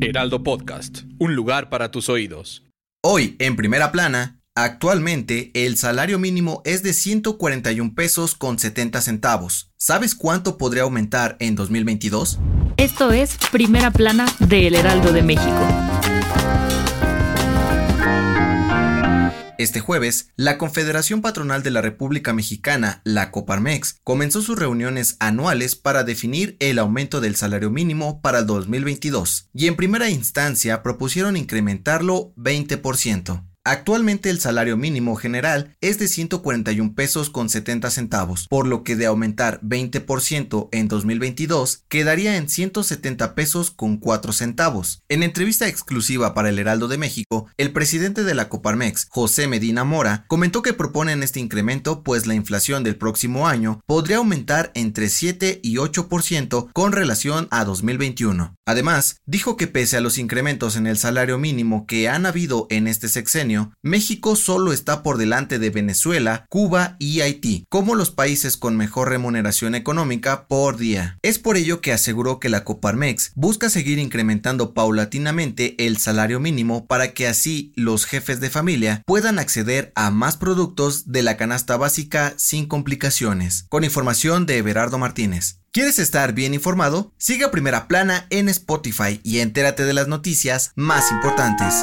Heraldo Podcast, un lugar para tus oídos. Hoy, en primera plana, actualmente el salario mínimo es de 141 pesos con 70 centavos. ¿Sabes cuánto podría aumentar en 2022? Esto es Primera Plana de El Heraldo de México. Este jueves, la Confederación Patronal de la República Mexicana, la Coparmex, comenzó sus reuniones anuales para definir el aumento del salario mínimo para el 2022 y en primera instancia propusieron incrementarlo 20%. Actualmente el salario mínimo general es de 141 pesos con 70 centavos, por lo que de aumentar 20% en 2022 quedaría en 170 pesos con 4 centavos. En entrevista exclusiva para el Heraldo de México, el presidente de la Coparmex, José Medina Mora, comentó que proponen este incremento pues la inflación del próximo año podría aumentar entre 7 y 8% con relación a 2021. Además, dijo que pese a los incrementos en el salario mínimo que han habido en este sexenio, México solo está por delante de Venezuela, Cuba y Haití, como los países con mejor remuneración económica por día. Es por ello que aseguró que la Coparmex busca seguir incrementando paulatinamente el salario mínimo para que así los jefes de familia puedan acceder a más productos de la canasta básica sin complicaciones. Con información de Everardo Martínez. ¿Quieres estar bien informado? Siga Primera Plana en Spotify y entérate de las noticias más importantes.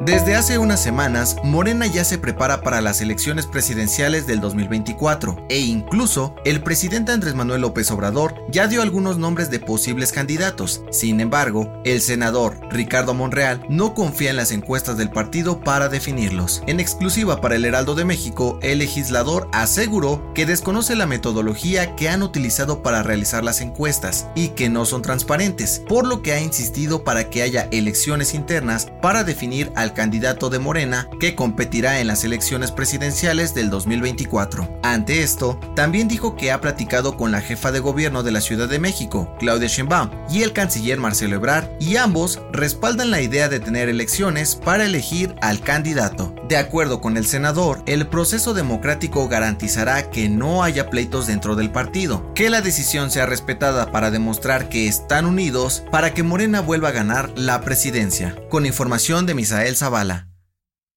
Desde hace unas semanas, Morena ya se prepara para las elecciones presidenciales del 2024 e incluso el presidente Andrés Manuel López Obrador ya dio algunos nombres de posibles candidatos. Sin embargo, el senador Ricardo Monreal no confía en las encuestas del partido para definirlos. En exclusiva para el Heraldo de México, el legislador aseguró que desconoce la metodología que han utilizado para realizar las encuestas y que no son transparentes, por lo que ha insistido para que haya elecciones internas para definir al candidato de Morena que competirá en las elecciones presidenciales del 2024. Ante esto, también dijo que ha platicado con la jefa de gobierno de la Ciudad de México, Claudia Sheinbaum, y el canciller Marcelo Ebrard, y ambos respaldan la idea de tener elecciones para elegir al candidato. De acuerdo con el senador, el proceso democrático garantizará que no haya pleitos dentro del partido, que la decisión sea respetada para demostrar que están unidos para que Morena vuelva a ganar la presidencia. Con información de Misael Zavala.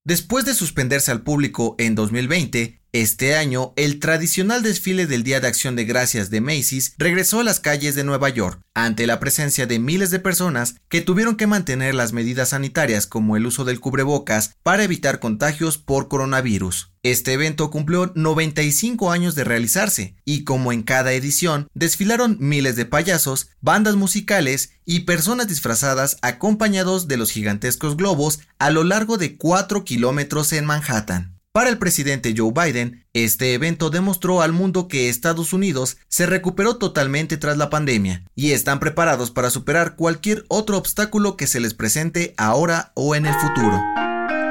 Después de suspenderse al público en 2020, este año, el tradicional desfile del Día de Acción de Gracias de Macy's regresó a las calles de Nueva York, ante la presencia de miles de personas que tuvieron que mantener las medidas sanitarias como el uso del cubrebocas para evitar contagios por coronavirus. Este evento cumplió 95 años de realizarse y como en cada edición, desfilaron miles de payasos, bandas musicales y personas disfrazadas acompañados de los gigantescos globos a lo largo de 4 kilómetros en Manhattan. Para el presidente Joe Biden, este evento demostró al mundo que Estados Unidos se recuperó totalmente tras la pandemia y están preparados para superar cualquier otro obstáculo que se les presente ahora o en el futuro.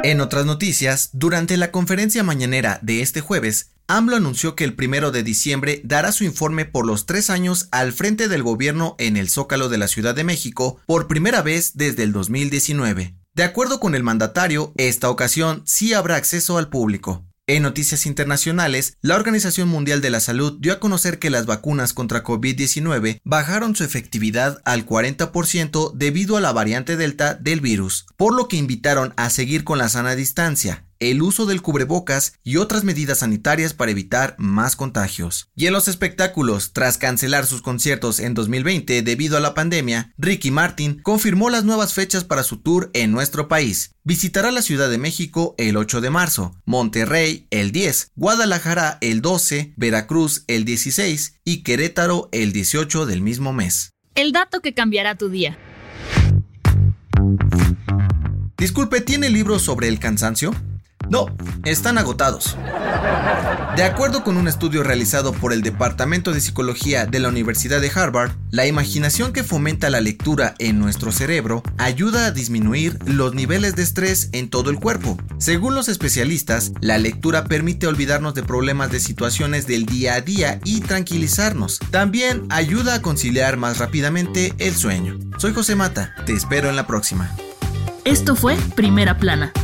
En otras noticias, durante la conferencia mañanera de este jueves, AMLO anunció que el primero de diciembre dará su informe por los tres años al frente del gobierno en el Zócalo de la Ciudad de México por primera vez desde el 2019. De acuerdo con el mandatario, esta ocasión sí habrá acceso al público. En noticias internacionales, la Organización Mundial de la Salud dio a conocer que las vacunas contra COVID-19 bajaron su efectividad al 40% debido a la variante Delta del virus, por lo que invitaron a seguir con la sana distancia, el uso del cubrebocas y otras medidas sanitarias para evitar más contagios. Y en los espectáculos, tras cancelar sus conciertos en 2020 debido a la pandemia, Ricky Martin confirmó las nuevas fechas para su tour en nuestro país. Visitará la Ciudad de México el 8 de marzo, Monterrey el 10, Guadalajara el 12, Veracruz el 16 y Querétaro el 18 del mismo mes. El dato que cambiará tu día. Disculpe, ¿tiene libros sobre el cansancio? No, están agotados. De acuerdo con un estudio realizado por el Departamento de Psicología de la Universidad de Harvard, la imaginación que fomenta la lectura en nuestro cerebro ayuda a disminuir los niveles de estrés en todo el cuerpo. Según los especialistas, la lectura permite olvidarnos de problemas de situaciones del día a día y tranquilizarnos. También ayuda a conciliar más rápidamente el sueño. Soy José Mata, te espero en la próxima. Esto fue Primera Plana,